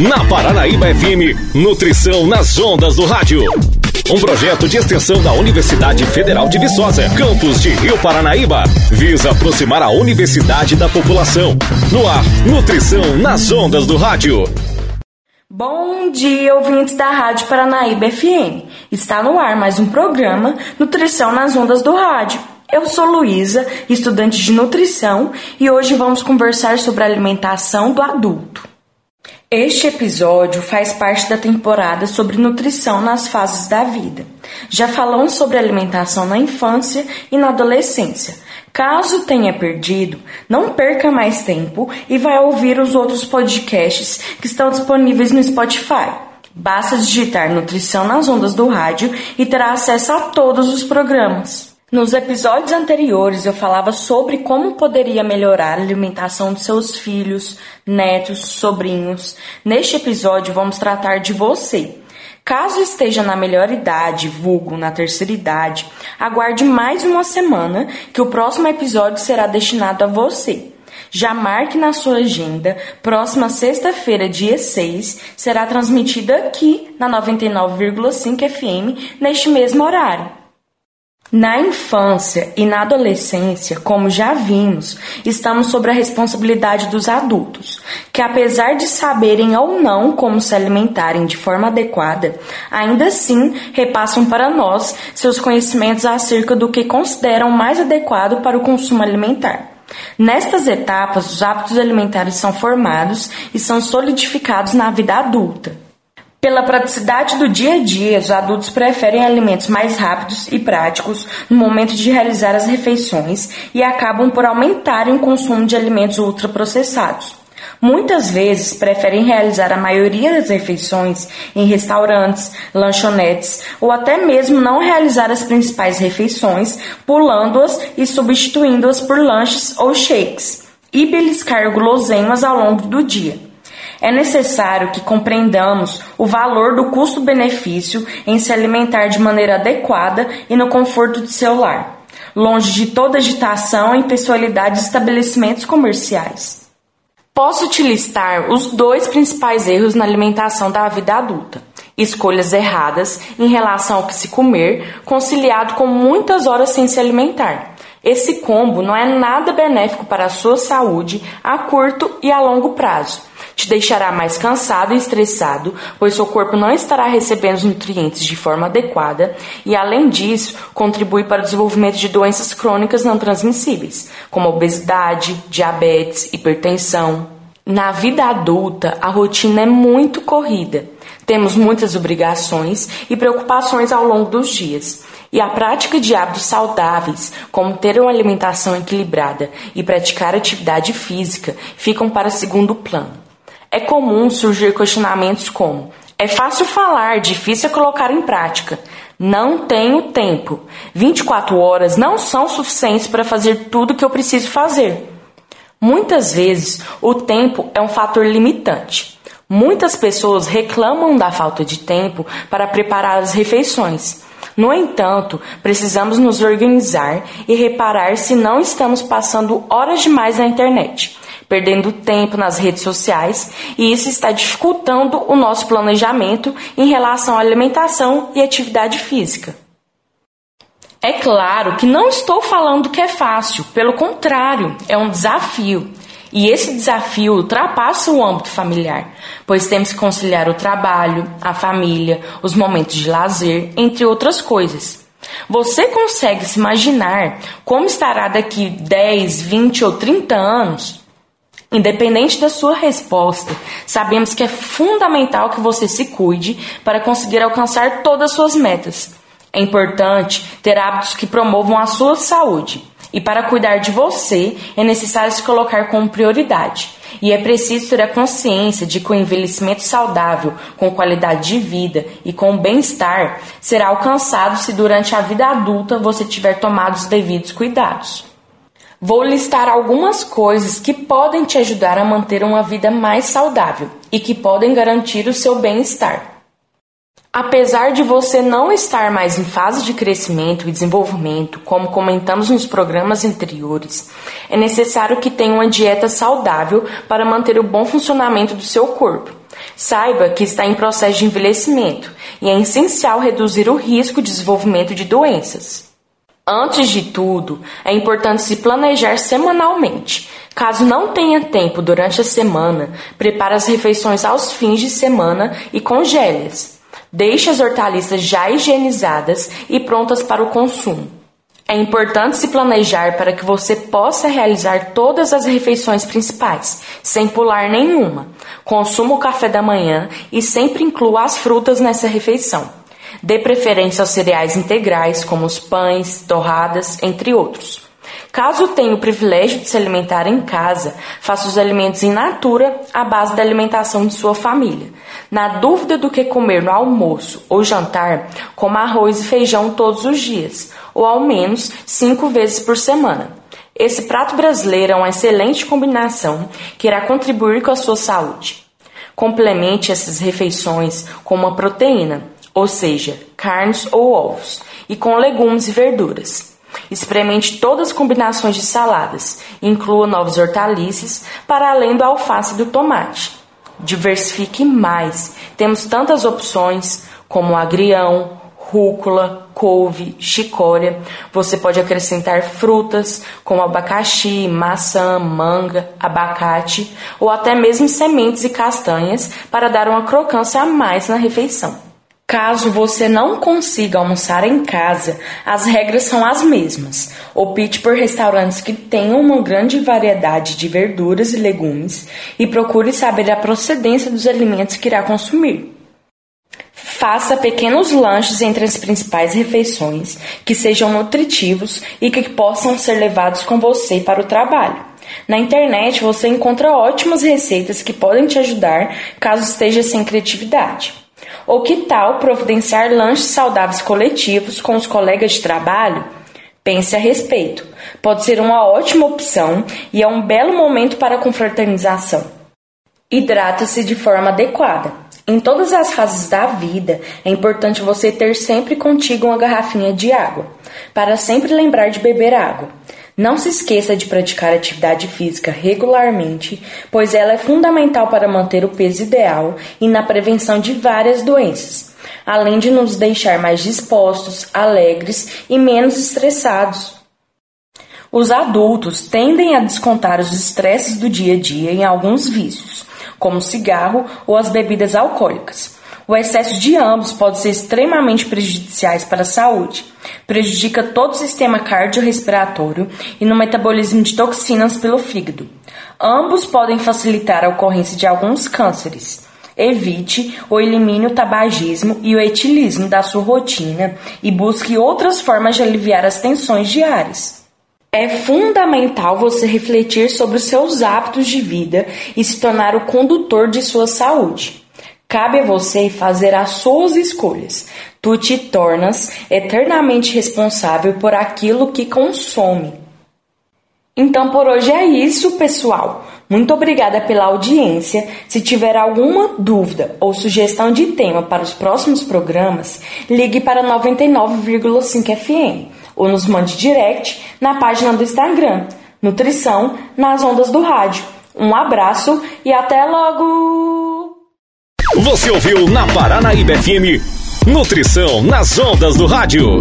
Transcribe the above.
Na Paranaíba FM, Nutrição nas Ondas do Rádio. Um projeto de extensão da Universidade Federal de Viçosa, campus de Rio Paranaíba, visa aproximar a universidade da população. No ar, Nutrição nas Ondas do Rádio. Bom dia, ouvintes da Rádio Paranaíba FM. Está no ar mais um programa Nutrição nas Ondas do Rádio. Eu sou Luísa, estudante de nutrição, e hoje vamos conversar sobre a alimentação do adulto. Este episódio faz parte da temporada sobre nutrição nas fases da vida. Já falamos sobre alimentação na infância e na adolescência. Caso tenha perdido, não perca mais tempo e vai ouvir os outros podcasts que estão disponíveis no Spotify. Basta digitar Nutrição nas Ondas do Rádio e terá acesso a todos os programas. Nos episódios anteriores eu falava sobre como poderia melhorar a alimentação de seus filhos, netos, sobrinhos. Neste episódio vamos tratar de você. Caso esteja na melhor idade, vulgo na terceira idade, aguarde mais uma semana que o próximo episódio será destinado a você. Já marque na sua agenda, próxima sexta-feira, dia 6, será transmitida aqui na 99,5 FM neste mesmo horário. Na infância e na adolescência, como já vimos, estamos sobre a responsabilidade dos adultos, que apesar de saberem ou não como se alimentarem de forma adequada, ainda assim repassam para nós seus conhecimentos acerca do que consideram mais adequado para o consumo alimentar. Nestas etapas, os hábitos alimentares são formados e são solidificados na vida adulta. Pela praticidade do dia a dia, os adultos preferem alimentos mais rápidos e práticos no momento de realizar as refeições e acabam por aumentarem o consumo de alimentos ultraprocessados. Muitas vezes preferem realizar a maioria das refeições em restaurantes, lanchonetes ou até mesmo não realizar as principais refeições, pulando-as e substituindo-as por lanches ou shakes, e beliscar guloseimas ao longo do dia. É necessário que compreendamos o valor do custo-benefício em se alimentar de maneira adequada e no conforto de seu lar, longe de toda agitação e pessoalidade de estabelecimentos comerciais. Posso te listar os dois principais erros na alimentação da vida adulta. Escolhas erradas em relação ao que se comer, conciliado com muitas horas sem se alimentar. Esse combo não é nada benéfico para a sua saúde a curto e a longo prazo te deixará mais cansado e estressado, pois seu corpo não estará recebendo os nutrientes de forma adequada e, além disso, contribui para o desenvolvimento de doenças crônicas não transmissíveis, como obesidade, diabetes, hipertensão. Na vida adulta, a rotina é muito corrida. Temos muitas obrigações e preocupações ao longo dos dias. E a prática de hábitos saudáveis, como ter uma alimentação equilibrada e praticar atividade física, ficam para segundo plano. É comum surgir questionamentos como: é fácil falar, difícil é colocar em prática. Não tenho tempo. 24 horas não são suficientes para fazer tudo o que eu preciso fazer. Muitas vezes, o tempo é um fator limitante. Muitas pessoas reclamam da falta de tempo para preparar as refeições. No entanto, precisamos nos organizar e reparar se não estamos passando horas demais na internet perdendo tempo nas redes sociais, e isso está dificultando o nosso planejamento em relação à alimentação e atividade física. É claro que não estou falando que é fácil, pelo contrário, é um desafio. E esse desafio ultrapassa o âmbito familiar, pois temos que conciliar o trabalho, a família, os momentos de lazer, entre outras coisas. Você consegue se imaginar como estará daqui 10, 20 ou 30 anos? Independente da sua resposta, sabemos que é fundamental que você se cuide para conseguir alcançar todas as suas metas. É importante ter hábitos que promovam a sua saúde. E para cuidar de você, é necessário se colocar como prioridade. E é preciso ter a consciência de que o envelhecimento saudável, com qualidade de vida e com bem-estar, será alcançado se durante a vida adulta você tiver tomado os devidos cuidados. Vou listar algumas coisas que podem te ajudar a manter uma vida mais saudável e que podem garantir o seu bem-estar. Apesar de você não estar mais em fase de crescimento e desenvolvimento, como comentamos nos programas anteriores, é necessário que tenha uma dieta saudável para manter o bom funcionamento do seu corpo. Saiba que está em processo de envelhecimento e é essencial reduzir o risco de desenvolvimento de doenças. Antes de tudo, é importante se planejar semanalmente. Caso não tenha tempo durante a semana, prepare as refeições aos fins de semana e congele-as. Deixe as hortaliças já higienizadas e prontas para o consumo. É importante se planejar para que você possa realizar todas as refeições principais, sem pular nenhuma. Consuma o café da manhã e sempre inclua as frutas nessa refeição. Dê preferência aos cereais integrais, como os pães, torradas, entre outros. Caso tenha o privilégio de se alimentar em casa, faça os alimentos in natura à base da alimentação de sua família. Na dúvida do que comer no almoço ou jantar, coma arroz e feijão todos os dias, ou ao menos cinco vezes por semana. Esse prato brasileiro é uma excelente combinação que irá contribuir com a sua saúde. Complemente essas refeições com uma proteína, ou seja, carnes ou ovos, e com legumes e verduras. Experimente todas as combinações de saladas, inclua novas hortaliças para além do alface e do tomate. Diversifique mais. Temos tantas opções como agrião, rúcula, couve, chicória. Você pode acrescentar frutas como abacaxi, maçã, manga, abacate ou até mesmo sementes e castanhas para dar uma crocância a mais na refeição. Caso você não consiga almoçar em casa, as regras são as mesmas. Opte por restaurantes que tenham uma grande variedade de verduras e legumes e procure saber a procedência dos alimentos que irá consumir. Faça pequenos lanches entre as principais refeições que sejam nutritivos e que possam ser levados com você para o trabalho. Na internet você encontra ótimas receitas que podem te ajudar caso esteja sem criatividade. Ou que tal providenciar lanches saudáveis coletivos com os colegas de trabalho? Pense a respeito. Pode ser uma ótima opção e é um belo momento para a confraternização. Hidrata-se de forma adequada. Em todas as fases da vida, é importante você ter sempre contigo uma garrafinha de água, para sempre lembrar de beber água. Não se esqueça de praticar atividade física regularmente, pois ela é fundamental para manter o peso ideal e na prevenção de várias doenças, além de nos deixar mais dispostos, alegres e menos estressados. Os adultos tendem a descontar os estresses do dia a dia em alguns vícios, como o cigarro ou as bebidas alcoólicas. O excesso de ambos pode ser extremamente prejudiciais para a saúde. Prejudica todo o sistema cardiorrespiratório e no metabolismo de toxinas pelo fígado. Ambos podem facilitar a ocorrência de alguns cânceres. Evite ou elimine o tabagismo e o etilismo da sua rotina e busque outras formas de aliviar as tensões diárias. É fundamental você refletir sobre os seus hábitos de vida e se tornar o condutor de sua saúde. Cabe a você fazer as suas escolhas. Tu te tornas eternamente responsável por aquilo que consome. Então por hoje é isso, pessoal. Muito obrigada pela audiência. Se tiver alguma dúvida ou sugestão de tema para os próximos programas, ligue para 99,5 FM ou nos mande direct na página do Instagram, Nutrição nas Ondas do Rádio. Um abraço e até logo! Você ouviu na Paranaíba FM Nutrição nas ondas do rádio.